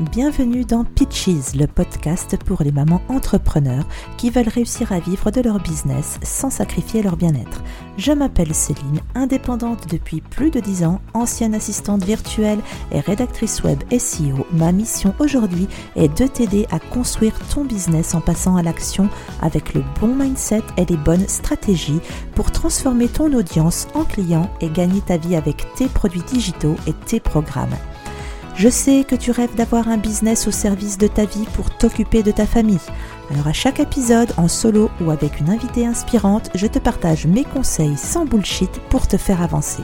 Bienvenue dans Pitches, le podcast pour les mamans entrepreneurs qui veulent réussir à vivre de leur business sans sacrifier leur bien-être. Je m'appelle Céline, indépendante depuis plus de 10 ans, ancienne assistante virtuelle et rédactrice web SEO. Ma mission aujourd'hui est de t'aider à construire ton business en passant à l'action avec le bon mindset et les bonnes stratégies pour transformer ton audience en client et gagner ta vie avec tes produits digitaux et tes programmes. Je sais que tu rêves d'avoir un business au service de ta vie pour t'occuper de ta famille. Alors à chaque épisode, en solo ou avec une invitée inspirante, je te partage mes conseils sans bullshit pour te faire avancer.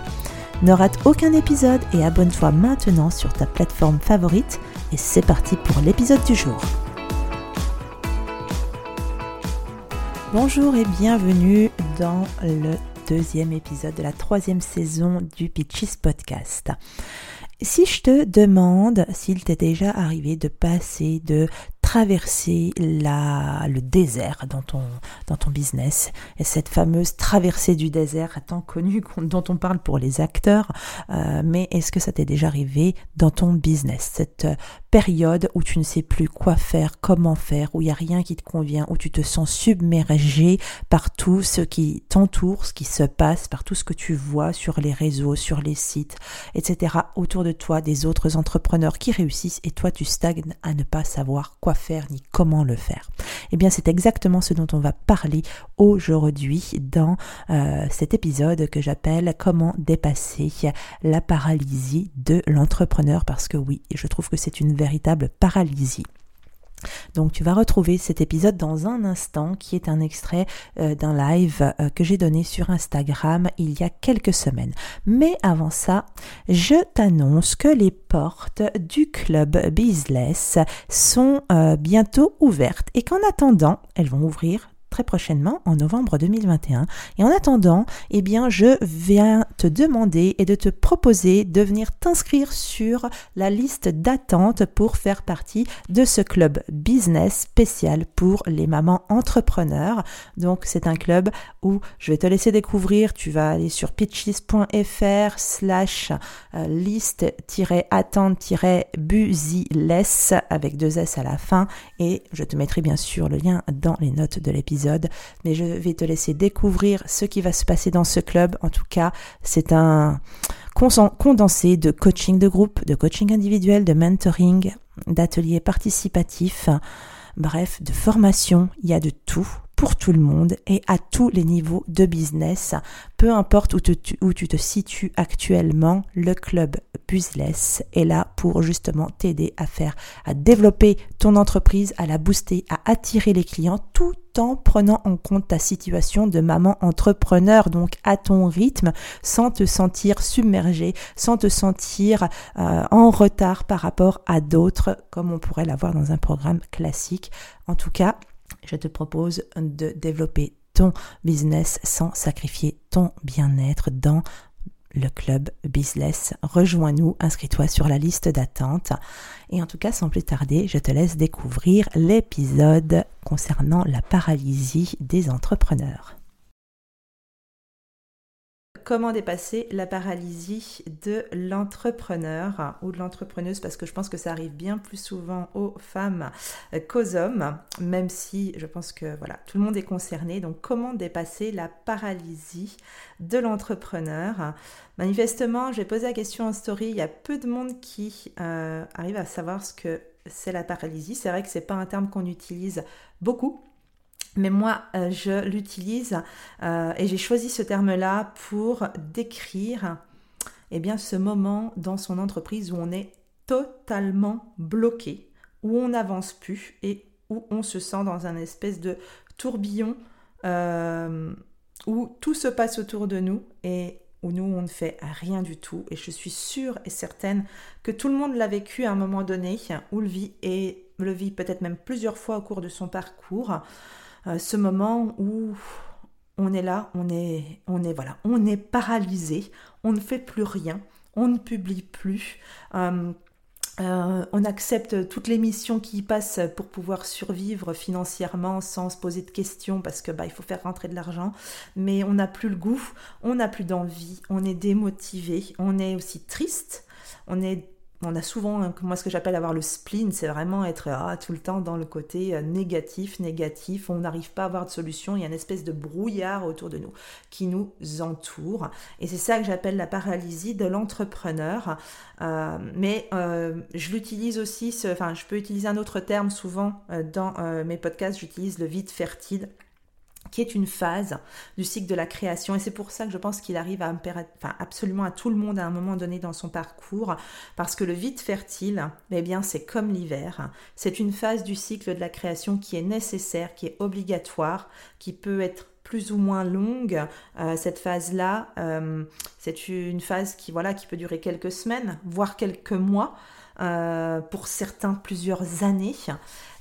Ne rate aucun épisode et abonne-toi maintenant sur ta plateforme favorite. Et c'est parti pour l'épisode du jour. Bonjour et bienvenue dans le deuxième épisode de la troisième saison du Pitches Podcast. Si je te demande s'il t'est déjà arrivé de passer de traverser la, le désert dans ton, dans ton business. Et cette fameuse traversée du désert tant connue dont on parle pour les acteurs, euh, mais est-ce que ça t'est déjà arrivé dans ton business Cette période où tu ne sais plus quoi faire, comment faire, où il n'y a rien qui te convient, où tu te sens submergé par tout ce qui t'entoure, ce qui se passe, par tout ce que tu vois sur les réseaux, sur les sites, etc. autour de toi, des autres entrepreneurs qui réussissent et toi tu stagnes à ne pas savoir quoi faire ni comment le faire. Eh bien, c'est exactement ce dont on va parler aujourd'hui dans euh, cet épisode que j'appelle Comment dépasser la paralysie de l'entrepreneur parce que oui, je trouve que c'est une véritable paralysie. Donc tu vas retrouver cet épisode dans un instant qui est un extrait euh, d'un live euh, que j'ai donné sur Instagram il y a quelques semaines. Mais avant ça, je t'annonce que les portes du club Business sont euh, bientôt ouvertes et qu'en attendant, elles vont ouvrir très prochainement en novembre 2021. Et en attendant, eh bien, je viens te demander et de te proposer de venir t'inscrire sur la liste d'attente pour faire partie de ce club business spécial pour les mamans entrepreneurs. Donc, c'est un club où je vais te laisser découvrir. Tu vas aller sur pitches.fr slash euh, liste-attente-busiless avec deux S à la fin et je te mettrai bien sûr le lien dans les notes de l'épisode mais je vais te laisser découvrir ce qui va se passer dans ce club. En tout cas, c'est un condensé de coaching de groupe, de coaching individuel, de mentoring, d'ateliers participatifs, bref, de formation. Il y a de tout pour tout le monde et à tous les niveaux de business. Peu importe où, où tu te situes actuellement, le club Business est là pour justement t'aider à faire, à développer ton entreprise, à la booster, à attirer les clients tout en prenant en compte ta situation de maman entrepreneur, donc à ton rythme, sans te sentir submergé, sans te sentir euh, en retard par rapport à d'autres, comme on pourrait l'avoir dans un programme classique. En tout cas, je te propose de développer ton business sans sacrifier ton bien-être dans le club Business. Rejoins-nous, inscris-toi sur la liste d'attente. Et en tout cas, sans plus tarder, je te laisse découvrir l'épisode concernant la paralysie des entrepreneurs comment dépasser la paralysie de l'entrepreneur ou de l'entrepreneuse parce que je pense que ça arrive bien plus souvent aux femmes qu'aux hommes, même si je pense que voilà, tout le monde est concerné. Donc comment dépasser la paralysie de l'entrepreneur? Manifestement, j'ai posé la question en story, il y a peu de monde qui euh, arrive à savoir ce que c'est la paralysie. C'est vrai que c'est pas un terme qu'on utilise beaucoup mais moi, euh, je l'utilise euh, et j'ai choisi ce terme-là pour décrire eh bien, ce moment dans son entreprise où on est totalement bloqué, où on n'avance plus et où on se sent dans un espèce de tourbillon euh, où tout se passe autour de nous et où nous, on ne fait rien du tout. Et je suis sûre et certaine que tout le monde l'a vécu à un moment donné, ou le vit et le vit peut-être même plusieurs fois au cours de son parcours. Euh, ce moment où on est là, on est, on est paralysé, on ne fait plus rien, on ne publie plus. Euh, euh, on accepte toutes les missions qui y passent pour pouvoir survivre financièrement sans se poser de questions parce que bah, il faut faire rentrer de l'argent, mais on n'a plus le goût, on n'a plus d'envie, on est démotivé, on est aussi triste, on est on a souvent, moi ce que j'appelle avoir le spleen, c'est vraiment être ah, tout le temps dans le côté euh, négatif, négatif, on n'arrive pas à avoir de solution, il y a une espèce de brouillard autour de nous qui nous entoure. Et c'est ça que j'appelle la paralysie de l'entrepreneur. Euh, mais euh, je l'utilise aussi, enfin je peux utiliser un autre terme souvent dans mes podcasts, j'utilise le vide fertile qui est une phase du cycle de la création. Et c'est pour ça que je pense qu'il arrive à absolument à tout le monde à un moment donné dans son parcours, parce que le vide fertile, eh bien, c'est comme l'hiver. C'est une phase du cycle de la création qui est nécessaire, qui est obligatoire, qui peut être plus ou moins longue. Euh, cette phase-là, euh, c'est une phase qui, voilà, qui peut durer quelques semaines, voire quelques mois. Euh, pour certains plusieurs années.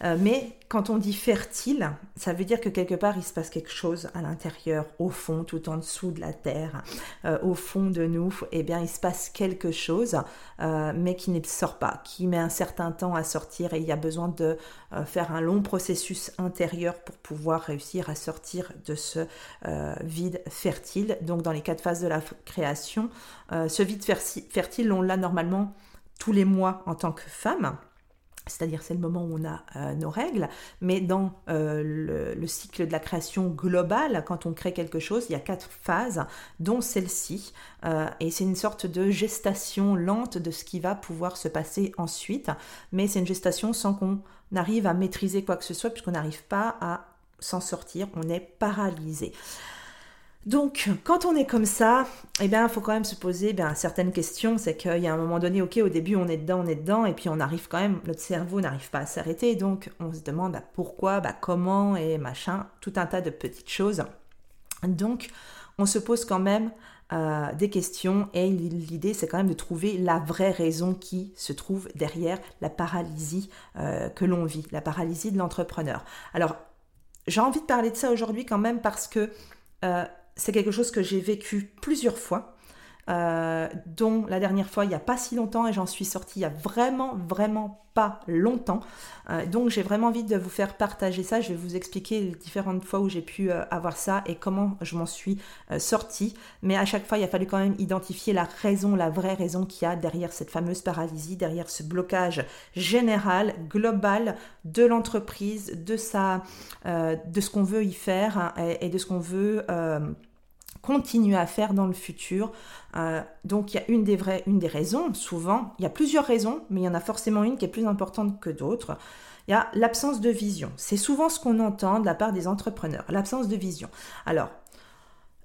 Euh, mais quand on dit fertile, ça veut dire que quelque part il se passe quelque chose à l'intérieur, au fond, tout en dessous de la terre, euh, au fond de nous, eh bien il se passe quelque chose, mais qui ne sort pas, qui met un certain temps à sortir et il y a besoin de faire un long processus intérieur pour pouvoir réussir à sortir de ce vide fertile. Donc dans les quatre phases de la création, ce vide fertile, on l'a normalement tous les mois en tant que femme. C'est-à-dire c'est le moment où on a euh, nos règles, mais dans euh, le, cycle de la création globale, quand on crée quelque chose, il y a quatre phases, dont celle-ci, euh, et c'est une sorte de gestation lente de ce qui va pouvoir se passer ensuite, mais c'est une gestation sans qu'on arrive à maîtriser quoi que ce soit, puisqu'on n'arrive pas à s'en sortir, on est paralysé. Donc, quand on est comme ça, eh bien, il faut quand même se poser bien, certaines questions. C'est qu'il y a un moment donné, ok, au début, on est dedans, on est dedans, et puis on arrive quand même, notre cerveau n'arrive pas à s'arrêter. Donc, on se demande bah, pourquoi, bah, comment, et machin, tout un tas de petites choses. Donc, on se pose quand même euh, des questions, et l'idée, c'est quand même de trouver la vraie raison qui se trouve derrière la paralysie euh, que l'on vit, la paralysie de l'entrepreneur. Alors, j'ai envie de parler de ça aujourd'hui quand même parce que euh, c'est quelque chose que j'ai vécu plusieurs fois. Euh, dont la dernière fois il n'y a pas si longtemps et j'en suis sortie il y a vraiment vraiment pas longtemps. Euh, donc j'ai vraiment envie de vous faire partager ça. Je vais vous expliquer les différentes fois où j'ai pu euh, avoir ça et comment je m'en suis sortie. Mais à chaque fois il a fallu quand même identifier la raison, la vraie raison qu'il y a derrière cette fameuse paralysie, derrière ce blocage général, global de l'entreprise, de sa, de ce qu'on veut y faire hein, et, et, de ce qu'on veut continuer à faire dans le futur. Euh, donc il y a une des, vraies, une des raisons, souvent, il y a plusieurs raisons, mais il y en a forcément une qui est plus importante que d'autres. Il y a l'absence de vision. C'est souvent ce qu'on entend de la part des entrepreneurs, l'absence de vision. Alors,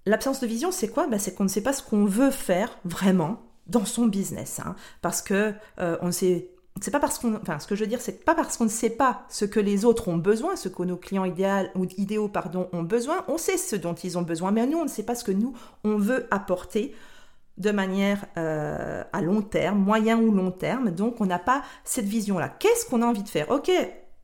l'absence de vision, c'est quoi? Ben, C'est qu'on ne sait pas ce qu'on veut faire vraiment dans son business. Hein. parce que euh, on sait c'est pas parce qu'on, enfin, ce que je veux dire, c'est pas parce qu'on ne sait pas ce que les autres ont besoin, ce que nos clients idéal, ou idéaux pardon, ont besoin, on sait ce dont ils ont besoin, mais nous, on ne sait pas ce que nous, on veut apporter de manière euh, à long terme, moyen ou long terme, donc on n'a pas cette vision-là. Qu'est-ce qu'on a envie de faire? Ok,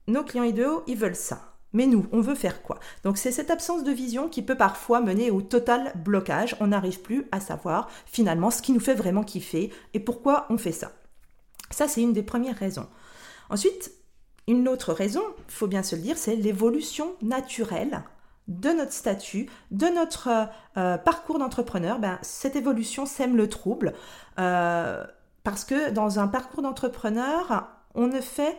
nos clients idéaux, ils veulent ça. Mais nous, on veut faire quoi? Donc c'est cette absence de vision qui peut parfois mener au total blocage. On n'arrive plus à savoir finalement ce qui nous fait vraiment kiffer et pourquoi on fait ça. Ça, c'est une des premières raisons. Ensuite, une autre raison, il faut bien se le dire, c'est l'évolution naturelle de notre statut, de notre euh, parcours d'entrepreneur. Ben, cette évolution sème le trouble euh, parce que dans un parcours d'entrepreneur, on ne fait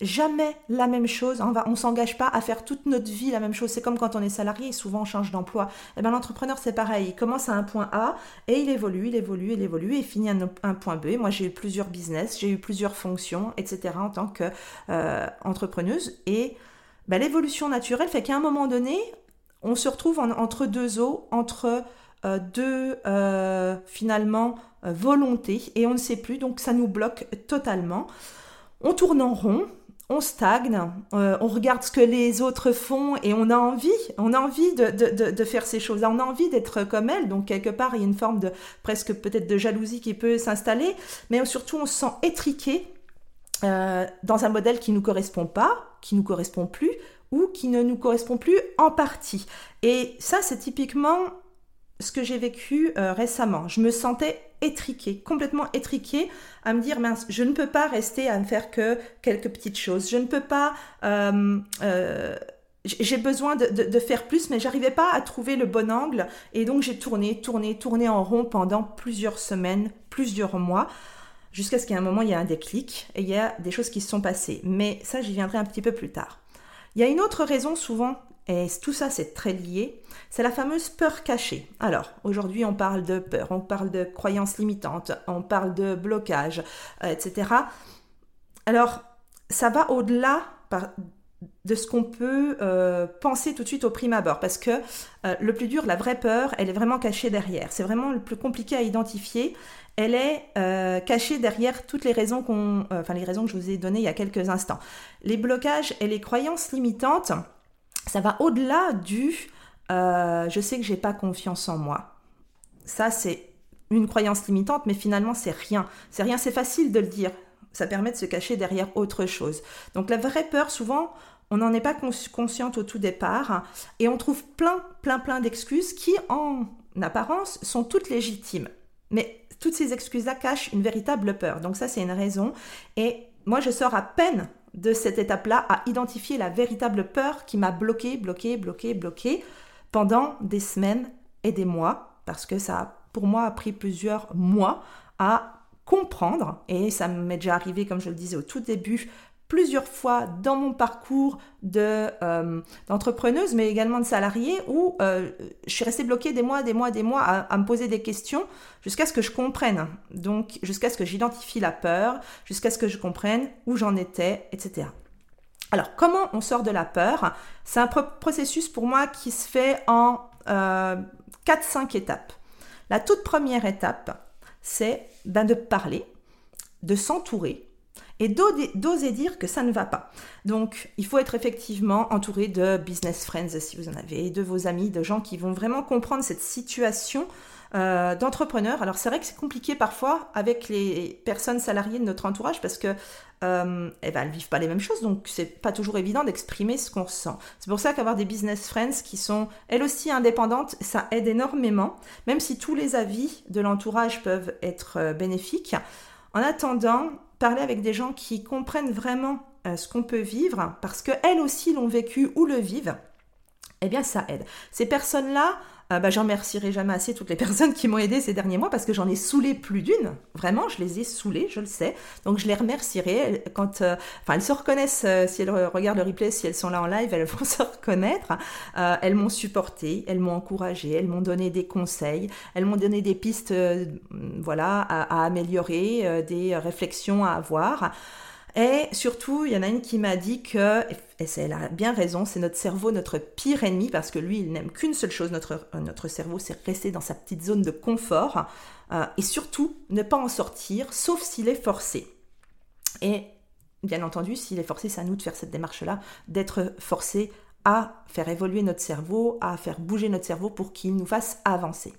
jamais la même chose. On va, on s'engage pas à faire toute notre vie la même chose. C'est comme quand on est salarié, souvent on change d'emploi. Et eh ben l'entrepreneur c'est pareil. Il commence à un point A et il évolue, il évolue, il évolue et finit à un, point B. Moi j'ai eu plusieurs business, j'ai eu plusieurs fonctions, etc. en tant que euh, entrepreneuse et ben, l'évolution naturelle fait qu'à un moment donné, on se retrouve entre deux eaux, entre euh, deux euh, finalement volontés et on ne sait plus. Donc ça nous bloque totalement. On tourne en rond, on stagne, euh, on regarde ce que les autres font et on a envie, on a envie de, faire ces choses-là, on a envie d'être comme elles, donc quelque part il y a une forme de presque peut-être de jalousie qui peut s'installer, mais surtout on se sent étriqué euh, dans un modèle qui ne nous correspond pas, qui nous correspond plus ou qui ne nous correspond plus en partie. Et ça c'est typiquement ce que j'ai vécu euh, récemment. Je me sentais étriquée, complètement étriquée, à me dire mince, je ne peux pas rester à ne faire que quelques petites choses. Je ne peux pas. Euh, euh, j'ai besoin de, faire plus, mais j'arrivais pas à trouver le bon angle. Et donc j'ai tourné, tourné, tourné en rond pendant plusieurs semaines, plusieurs mois. jusqu'à ce qu'à un moment il y ait un déclic et il y a des choses qui se sont passées. Mais ça, j'y viendrai un petit peu plus tard. Il y a une autre raison souvent, et tout ça c'est très lié, c'est la fameuse peur cachée. Alors, aujourd'hui on parle de peur, on parle de croyances limitantes, on parle de blocage, euh, etc. Alors, ça va au-delà de ce qu'on peut euh, penser tout de suite au prime abord, parce que euh, le plus dur, la vraie peur, elle est vraiment cachée derrière. C'est vraiment le plus compliqué à identifier. Elle est cachée derrière toutes les raisons qu'on, enfin les raisons que je vous ai données il y a quelques instants. Les blocages et les croyances limitantes, ça va au-delà du je sais que j'ai pas confiance en moi. Ça c'est une croyance limitante, mais finalement c'est rien. C'est rien, c'est facile de le dire. Ça permet de se cacher derrière autre chose. Donc la vraie peur, souvent, on n'en est pas consciente au tout départ et on trouve plein, plein, plein d'excuses qui, en apparence, sont toutes légitimes. Mais toutes ces excuses-là cachent une véritable peur. Donc ça, c'est une raison. Et moi, je sors à peine de cette étape-là à identifier la véritable peur qui m'a bloqué, bloqué, bloqué, bloqué pendant des semaines et des mois, parce que ça, pour moi, a pris plusieurs mois à comprendre, et ça m'est déjà arrivé, comme je le disais au tout début, plusieurs fois dans mon parcours de euh, d'entrepreneuse, mais également de salariée, où euh, je suis restée bloquée des mois, des mois, des mois à, me poser des questions jusqu'à ce que je comprenne. Donc, jusqu'à ce que j'identifie la peur, jusqu'à ce que je comprenne où j'en étais, etc. Alors, comment on sort de la peur? C'est un processus pour moi qui se fait en euh, 4-5 étapes. La toute première étape, c'est ben, de parler, de s'entourer et d'oser dire que ça ne va pas. Donc, il faut être effectivement entouré de business friends si vous en avez, de vos amis, de gens qui vont vraiment comprendre cette situation euh, d'entrepreneurs. Alors, c'est vrai que c'est compliqué parfois avec les personnes salariées de notre entourage parce que euh, eh ben, vivent pas les mêmes choses, donc c'est pas toujours évident d'exprimer ce qu'on sent. C'est pour ça qu'avoir des business friends qui sont elles aussi indépendantes, ça aide énormément, même si tous les avis de l'entourage peuvent être euh, bénéfiques. En attendant, parler avec des gens qui comprennent vraiment euh, ce qu'on peut vivre, parce qu'elles aussi l'ont vécu ou le vivent, eh bien ça aide. Ces personnes-là, euh, j'en remercierai jamais assez toutes les personnes qui m'ont aidé ces derniers mois parce que j'en ai saoulé plus d'une. Vraiment, je les ai saoulées, je le sais. Donc je les remercierai quand, euh, elles se reconnaissent euh, si elles regardent le replay, si elles sont là en live, elles vont se reconnaître. elles m'ont supporté, elles m'ont encouragé, elles m'ont donné des conseils, elles m'ont donné des pistes, voilà, à améliorer, des réflexions à avoir. Et surtout, il y en a une qui m'a dit que, et elle a bien raison, c'est notre cerveau notre pire ennemi parce que lui, il n'aime qu'une seule chose, notre, euh, cerveau, c'est rester dans sa petite zone de confort euh, et surtout ne pas en sortir, sauf s'il est forcé. Et bien entendu, s'il est forcé, c'est à nous de faire cette démarche-là, d'être forcé à faire évoluer notre cerveau, à faire bouger notre cerveau pour qu'il nous fasse avancer.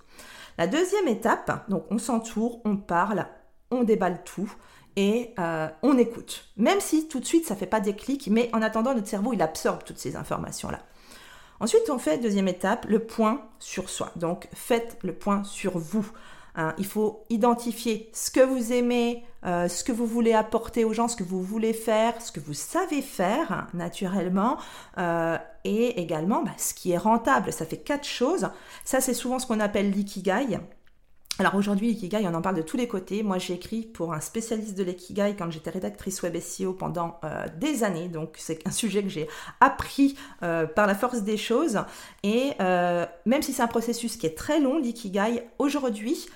La deuxième étape, donc on s'entoure, on parle, on déballe tout et euh, on écoute. Même si tout de suite ça fait pas déclic, mais en attendant notre cerveau il absorbe toutes ces informations là. Ensuite on fait deuxième étape le point sur soi. Donc faites le point sur vous. Hein. il faut identifier ce que vous aimez, euh, ce que vous voulez apporter aux gens, ce que vous voulez faire, ce que vous savez faire hein, naturellement, euh, et également bah, ce qui est rentable. Ça fait quatre choses. Ça c'est souvent ce qu'on appelle l'ikigai. Alors aujourd'hui, l'ikigai, on en parle de tous les côtés. Moi, j'ai écrit pour un spécialiste de l'ikigai quand j'étais rédactrice web SEO pendant euh, des années. Donc, c'est un sujet que j'ai appris euh, par la force des choses. Et euh, même si c'est un processus qui est très long, l'ikigai, aujourd'hui,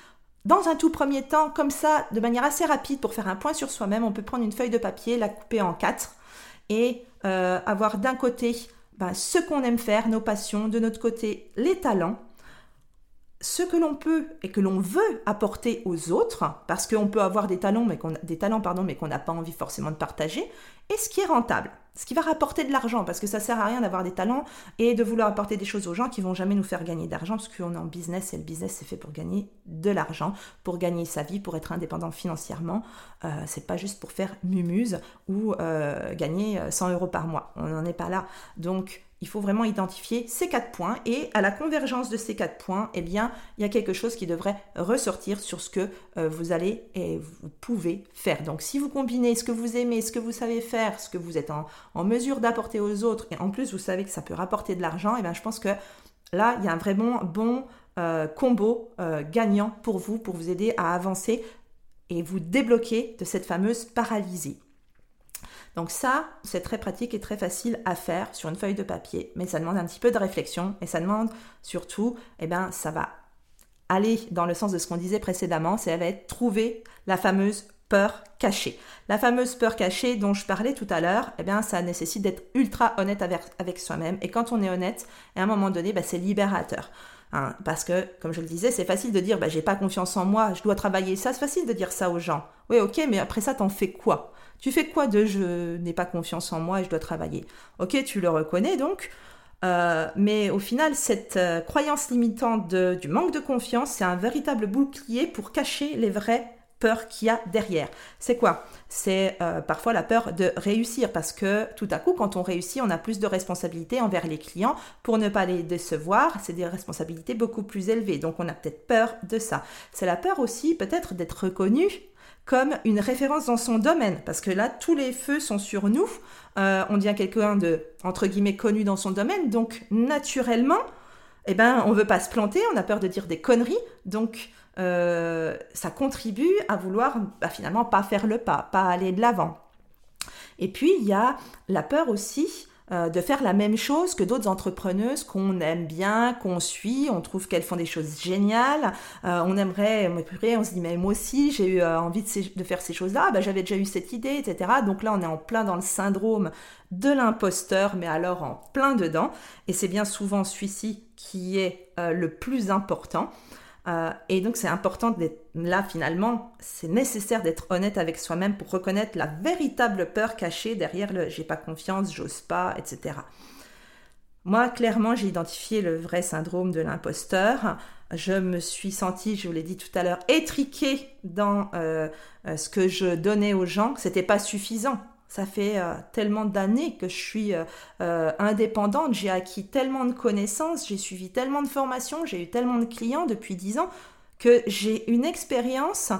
dans un tout premier temps, comme ça, de manière assez rapide, pour faire un point sur soi-même, on peut prendre une feuille de papier, la couper en quatre et avoir d'un côté ben, ce qu'on aime faire, nos passions, de notre côté les talents ce que l'on peut et que l'on veut apporter aux autres, parce qu'on peut avoir des talents, mais qu'on des talents pardon, qu'on n'a pas envie forcément de partager, et ce qui est rentable, ce qui va rapporter de l'argent, parce que ça sert à rien d'avoir des talents et de vouloir apporter des choses aux gens qui vont jamais nous faire gagner d'argent, parce qu'on est en business et le business c'est fait pour gagner de l'argent, pour gagner sa vie, pour être indépendant financièrement. Euh, c'est pas juste pour faire mumuse ou euh, gagner 100 euros par mois. On n'en est pas là. Donc il faut vraiment identifier ces quatre points et à la convergence de ces quatre points, eh bien, il y a quelque chose qui devrait ressortir sur ce que euh, vous allez et vous pouvez faire. Donc, si vous combinez ce que vous aimez, ce que vous savez faire, ce que vous êtes en, mesure d'apporter aux autres, et en plus vous savez que ça peut rapporter de l'argent, eh bien, je pense que là, il y a un vraiment bon euh, combo euh, gagnant pour vous, pour vous aider à avancer et vous débloquer de cette fameuse paralysie. Donc ça, c'est très pratique et très facile à faire sur une feuille de papier, mais ça demande un petit peu de réflexion et ça demande surtout, eh ben, ça va aller dans le sens de ce qu'on disait précédemment, c'est va être trouver la fameuse peur cachée. La fameuse peur cachée dont je parlais tout à l'heure, eh bien, ça nécessite d'être ultra honnête avec, soi-même. Et quand on est honnête, à un moment donné, bah, c'est libérateur. Hein. parce que, comme je le disais, c'est facile de dire, bah, j'ai pas confiance en moi, je dois travailler ça. C'est facile de dire ça aux gens. Oui, ok, mais après ça, t'en fais quoi? Tu fais quoi de je n'ai pas confiance en moi et je dois travailler? Ok, tu le reconnais donc. Euh, mais au final, cette euh, croyance limitante du manque de confiance, c'est un véritable bouclier pour cacher les vraies peurs qu'il y a derrière. C'est quoi? C'est euh, parfois la peur de réussir parce que tout à coup, quand on réussit, on a plus de responsabilités envers les clients pour ne pas les décevoir. C'est des responsabilités beaucoup plus élevées. Donc on a peut-être peur de ça. C'est la peur aussi peut-être d'être reconnu comme une référence dans son domaine, parce que là, tous les feux sont sur nous. Euh, on devient quelqu'un de, entre guillemets, connu dans son domaine, donc naturellement, eh ben, on veut pas se planter, on a peur de dire des conneries, donc euh, ça contribue à vouloir bah, finalement pas faire le pas, pas aller de l'avant. Et puis, il y a la peur aussi euh, de faire la même chose que d'autres entrepreneuses qu'on aime bien, qu'on suit, on trouve qu'elles font des choses géniales, euh, on aimerait, on se dit mais moi aussi j'ai eu envie de, faire ces choses-là, bah, j'avais déjà eu cette idée, etc. Donc là on est en plein dans le syndrome de l'imposteur, mais alors en plein dedans, et c'est bien souvent celui-ci qui est le plus important. Euh, et donc c'est important d'être là finalement, c'est nécessaire d'être honnête avec soi-même pour reconnaître la véritable peur cachée derrière le j'ai pas confiance, j'ose pas, etc. Moi, clairement, j'ai identifié le vrai syndrome de l'imposteur. Je me suis sentie, je vous l'ai dit tout à l'heure, étriquée dans euh, euh, ce que je donnais aux gens. C'était pas suffisant. Ça fait euh, tellement d'années que je suis euh, euh, indépendante, j'ai acquis tellement de connaissances, j'ai suivi tellement de formations, j'ai eu tellement de clients depuis dix ans que j'ai une expérience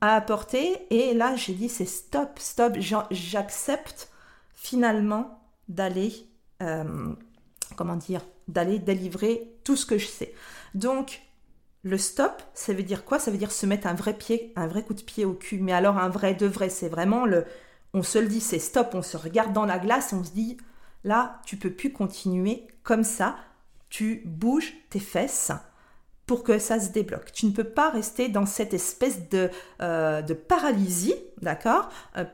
à apporter et là j'ai dit c'est stop, stop, j'accepte finalement d'aller, comment dire, d'aller délivrer tout ce que je sais. Donc le stop, ça veut dire quoi? Ça veut dire se mettre un vrai pied, un vrai coup de pied au cul. Mais alors un vrai de vrai, c'est vraiment le on se le dit, c'est stop, on se regarde dans la glace on se dit, là, tu peux plus continuer comme ça, tu bouges tes fesses pour que ça se débloque. Tu ne peux pas rester dans cette espèce de, euh, de paralysie, d'accord euh,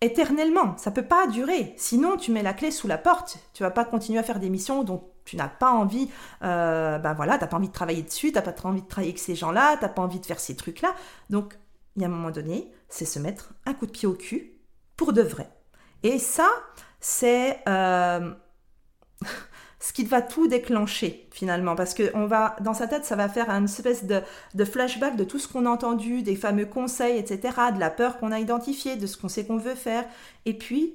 Éternellement, ça peut pas durer. Sinon, tu mets la clé sous la porte. Tu vas pas continuer à faire des missions dont tu n'as pas envie. Euh, ben voilà, t'as pas envie de travailler dessus, t'as pas envie de travailler avec ces gens-là, t'as pas envie de faire ces trucs-là. Donc, il y a un moment donné, c'est se mettre un coup de pied au cul pour de vrai. Et ça, c'est euh, ce qui va tout déclencher finalement, parce que on va, dans sa tête, ça va faire une espèce de, flashback de tout ce qu'on a entendu, des fameux conseils, etc., de la peur qu'on a identifiée, de ce qu'on sait qu'on veut faire, et puis,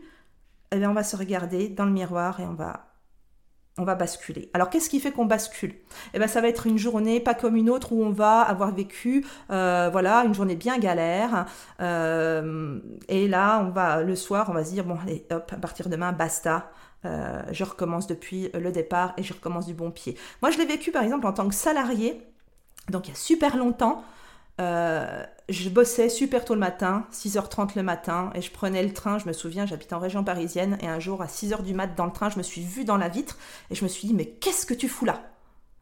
eh on va se regarder dans le miroir et on va on va basculer. Alors qu'est-ce qui fait qu'on bascule? Eh bien ça va être une journée pas comme une autre où on va avoir vécu euh, voilà une journée bien galère euh, et là on va le soir on va se dire bon allez hop à partir de demain basta euh, je recommence depuis le départ et je recommence du bon pied. Moi je l'ai vécu par exemple en tant que salarié donc il y a super longtemps je bossais super tôt le matin, 6h30 le matin, et je prenais le train, je me souviens, j'habitais en région parisienne, et un jour à 6h du mat dans le train, je me suis vue dans la vitre, et je me suis dit, mais qu'est-ce que tu fous là?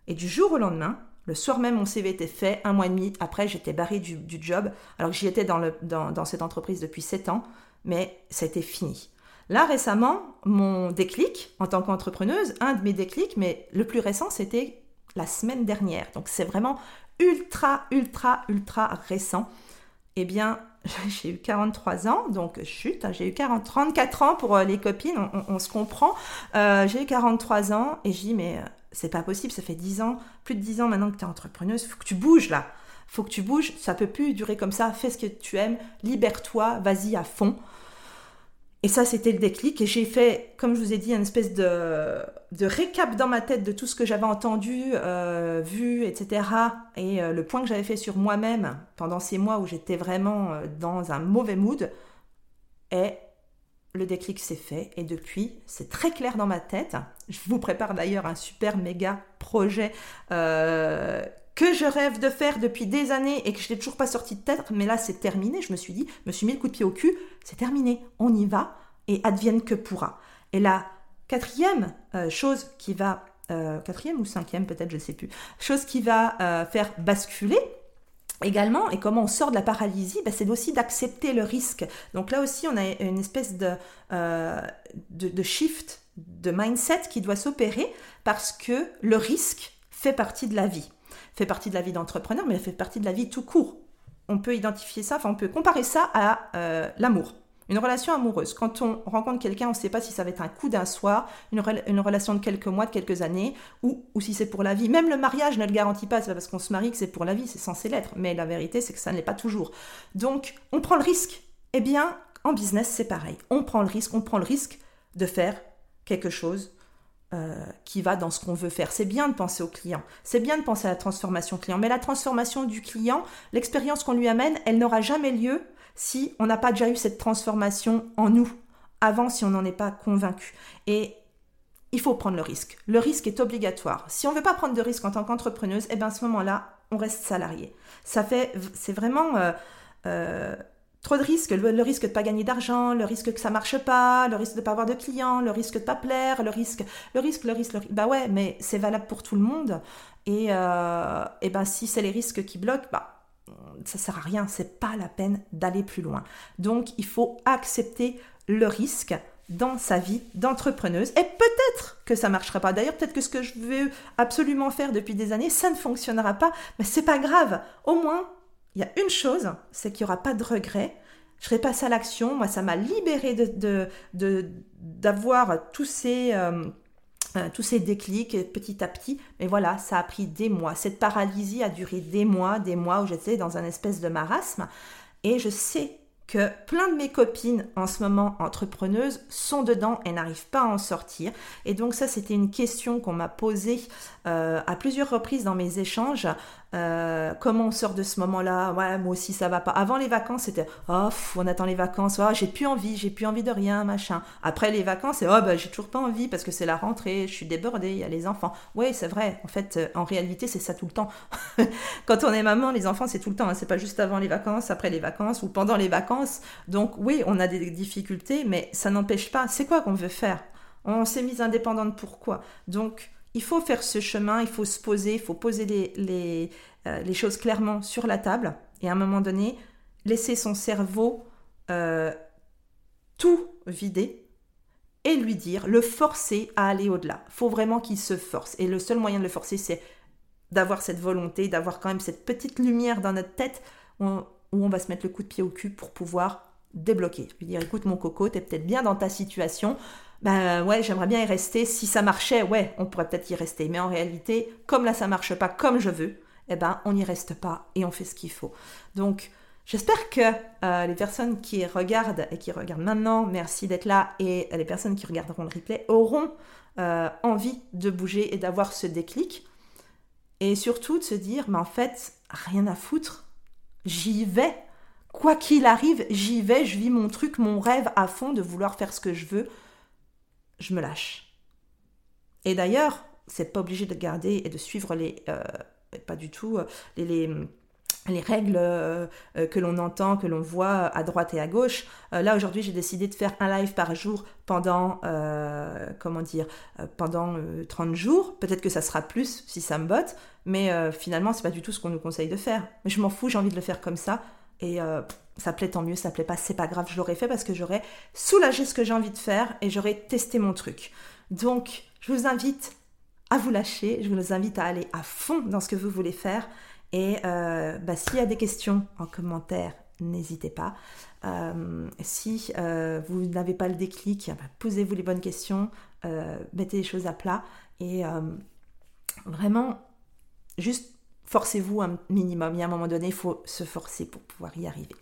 Et du jour au lendemain, le soir même, mon CV était fait, un mois et demi après, j'étais barrée du, job, alors que j'y étais dans, dans cette entreprise depuis 7 ans, mais c'était fini. Là, récemment, mon déclic en tant qu'entrepreneuse, un de mes déclics, mais le plus récent, c'était la semaine dernière. Donc c'est vraiment ultra, ultra, ultra récent, eh bien, j'ai eu 43 ans, donc chute, hein, j'ai eu 40, 34 ans pour euh, les copines, on, se comprend. Euh, j'ai eu 43 ans et j'ai dit, mais euh, c'est pas possible, ça fait 10 ans, plus de 10 ans maintenant que tu es entrepreneuse, faut que tu bouges là. Faut que tu bouges, ça peut plus durer comme ça, fais ce que tu aimes, libère-toi, vas-y à fond. Et ça, c'était le déclic. Et j'ai fait, comme je vous ai dit, une espèce de, de récap dans ma tête de tout ce que j'avais entendu, euh, vu, etc. Et euh, le point que j'avais fait sur moi-même pendant ces mois où j'étais vraiment euh, dans un mauvais mood. Et le déclic s'est fait. Et depuis, c'est très clair dans ma tête. Je vous prépare d'ailleurs un super méga projet que je rêve de faire depuis des années et que je n'ai toujours pas sorti de tête, mais là c'est terminé, je me suis dit, je me suis mis le coup de pied au cul, c'est terminé, on y va et advienne que pourra. Et la quatrième euh, chose qui va, euh, quatrième ou cinquième peut-être, je ne sais plus, chose qui va euh, faire basculer, Également, et comment on sort de la paralysie, ben, c'est aussi d'accepter le risque. Donc là aussi, on a une espèce de shift, de mindset qui doit s'opérer parce que le risque fait partie de la vie fait partie de la vie d'entrepreneur, mais elle fait partie de la vie tout court. On peut identifier ça, enfin on peut comparer ça à euh, l'amour. Une relation amoureuse. Quand on rencontre quelqu'un, on ne sait pas si ça va être un coup d'un soir, une, relation de quelques mois, de quelques années, ou, ou si c'est pour la vie. Même le mariage ne le garantit pas, c'est pas parce qu'on se marie que c'est pour la vie, c'est censé l'être. Mais la vérité, c'est que ça ne l'est pas toujours. Donc, on prend le risque. Eh bien, en business, c'est pareil. On prend le risque, on prend le risque de faire quelque chose euh, qui va dans ce qu'on veut faire. C'est bien de penser au client, c'est bien de penser à la transformation client, mais la transformation du client, l'expérience qu'on lui amène, elle n'aura jamais lieu si on n'a pas déjà eu cette transformation en nous, avant si on n'en est pas convaincu. Et il faut prendre le risque. Le risque est obligatoire. Si on ne veut pas prendre de risque en tant qu'entrepreneuse, eh bien à ce moment-là, on reste salarié. Ça fait, c'est vraiment euh, euh, trop de risques, le, risque de pas gagner d'argent, le risque que ça marche pas, le risque de pas avoir de clients, le risque de pas plaire, le risque, le risque, le risque, le risque. Bah ouais, mais c'est valable pour tout le monde. Et, euh, ben si c'est les risques qui bloquent, bah ça sert à rien, c'est pas la peine d'aller plus loin. Donc il faut accepter le risque dans sa vie d'entrepreneuse. Et peut-être que ça marchera pas. D'ailleurs, peut-être que ce que je veux absolument faire depuis des années, ça ne fonctionnera pas. Mais c'est pas grave. Au moins, il y a une chose, c'est qu'il n'y aura pas de regret. Je serai passée à l'action. Moi, ça m'a libérée de, d'avoir tous ces, euh, euh, tous ces déclics petit à petit. Mais voilà, ça a pris des mois. Cette paralysie a duré des mois, des mois où j'étais dans un espèce de marasme. Et je sais que plein de mes copines en ce moment entrepreneuses sont dedans et n'arrivent pas à en sortir. Et donc ça, c'était une question qu'on m'a posée euh, à plusieurs reprises dans mes échanges. Euh, comment on sort de ce moment-là? Ouais, moi aussi ça va pas. Avant les vacances, c'était oh, on attend les vacances. Oh, j'ai plus envie, j'ai plus envie de rien, machin. Après les vacances, c'est oh bah j'ai toujours pas envie parce que c'est la rentrée, je suis débordée, il y a les enfants. Oui, c'est vrai. En fait, euh, en réalité, c'est ça tout le temps. Quand on est maman, les enfants, c'est tout le temps. Hein. C'est pas juste avant les vacances, après les vacances ou pendant les vacances. Donc oui, on a des difficultés, mais ça n'empêche pas. C'est quoi qu'on veut faire? On s'est mise indépendante pourquoi? Donc il faut faire ce chemin, il faut se poser, il faut poser les, euh, les, choses clairement sur la table et à un moment donné, laisser son cerveau euh, tout vider et lui dire, le forcer à aller au-delà. Il faut vraiment qu'il se force. Et le seul moyen de le forcer, c'est d'avoir cette volonté, d'avoir quand même cette petite lumière dans notre tête où on, va se mettre le coup de pied au cul pour pouvoir débloquer. Lui dire, écoute mon coco, tu es peut-être bien dans ta situation, ben ouais, j'aimerais bien y rester. Si ça marchait, ouais, on pourrait peut-être y rester. Mais en réalité, comme là ça marche pas comme je veux, eh ben on n'y reste pas et on fait ce qu'il faut. Donc j'espère que euh, les personnes qui regardent et qui regardent maintenant, merci d'être là, et les personnes qui regarderont le replay auront euh, envie de bouger et d'avoir ce déclic. Et surtout de se dire, mais en fait, rien à foutre, j'y vais. Quoi qu'il arrive, j'y vais, je vis mon truc, mon rêve à fond de vouloir faire ce que je veux je me lâche. Et d'ailleurs, c'est pas obligé de garder et de suivre les, euh, pas du tout, euh, les, les, les règles euh, que l'on entend, que l'on voit à droite et à gauche. là aujourd'hui, j'ai décidé de faire un live par jour pendant, comment dire, pendant 30 jours. Peut-être que ça sera plus si ça me botte, mais finalement, c'est pas du tout ce qu'on nous conseille de faire. Mais je m'en fous, j'ai envie de le faire comme ça. Et ça plaît tant mieux, ça plaît pas, c'est pas grave, je l'aurais fait parce que j'aurais soulagé ce que j'ai envie de faire et j'aurais testé mon truc. Donc, je vous invite à vous lâcher, je vous invite à aller à fond dans ce que vous voulez faire. Et euh, bah, s'il y a des questions en commentaire, n'hésitez pas. Euh, si euh, vous n'avez pas le déclic, bah, posez-vous les bonnes questions, mettez les choses à plat et vraiment juste forcez-vous un minimum. Il y a un moment donné, il faut se forcer pour pouvoir y arriver.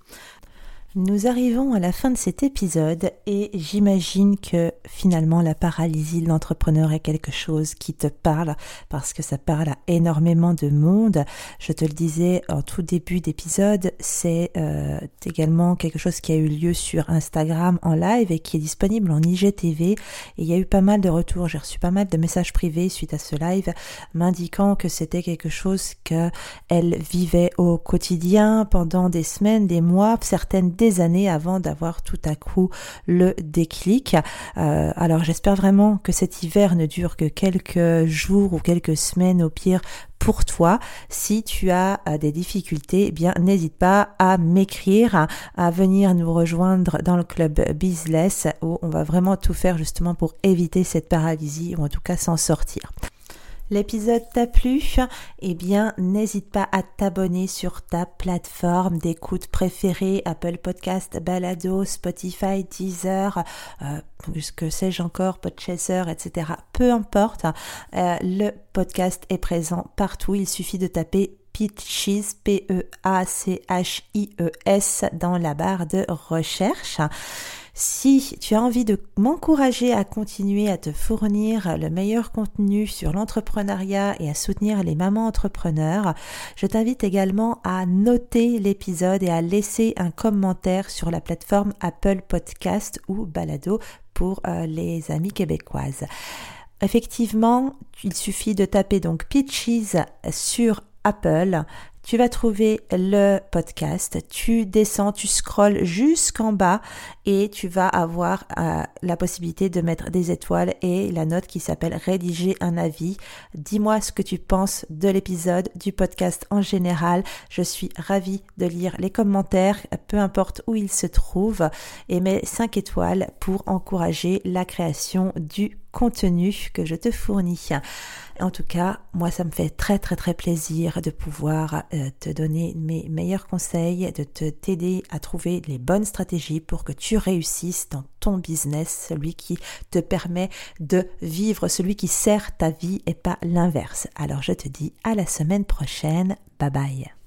Nous arrivons à la fin de cet épisode et j'imagine que finalement la paralysie de l'entrepreneur est quelque chose qui te parle parce que ça parle à énormément de monde. Je te le disais en tout début d'épisode, c'est euh, également quelque chose qui a eu lieu sur Instagram en live et qui est disponible en IGTV. Et il y a eu pas mal de retours, j'ai reçu pas mal de messages privés suite à ce live m'indiquant que c'était quelque chose que elle vivait au quotidien pendant des semaines, des mois, certaines années avant d'avoir tout à coup le déclic. Euh, alors j'espère vraiment que cet hiver ne dure que quelques jours ou quelques semaines au pire pour toi. Si tu as euh, des difficultés, eh bien n'hésite pas à m'écrire, à venir nous rejoindre dans le club Business où on va vraiment tout faire justement pour éviter cette paralysie ou en tout cas s'en sortir l'épisode t'a plu, eh bien n'hésite pas à t'abonner sur ta plateforme d'écoute préférée, Apple Podcast, Balado, Spotify, Deezer, euh, que sais-je encore, Podchaser, etc. Peu importe, euh, le podcast est présent partout. Il suffit de taper Peaches, P-E-A-C-H-I-E-S dans la barre de recherche. Si tu as envie de m'encourager à continuer à te fournir le meilleur contenu sur l'entrepreneuriat et à soutenir les mamans entrepreneurs, je t'invite également à noter l'épisode et à laisser un commentaire sur la plateforme Apple Podcast ou Balado pour euh, les amis québécoises. Effectivement, il suffit de taper donc Pitches sur Apple tu vas trouver le podcast, tu descends, tu scrolles jusqu'en bas et tu vas avoir euh, la possibilité de mettre des étoiles et la note qui s'appelle rédiger un avis. Dis-moi ce que tu penses de l'épisode, du podcast en général. Je suis ravie de lire les commentaires, peu importe où ils se trouvent, et mets 5 étoiles pour encourager la création du contenu que je te fournis. En tout cas, moi, ça me fait très très très plaisir de pouvoir euh, te donner mes meilleurs conseils, de te t'aider à trouver les bonnes stratégies pour que tu réussisses dans ton business, celui qui te permet de vivre, celui qui sert ta vie et pas l'inverse. Alors je te dis à la semaine prochaine. Bye bye.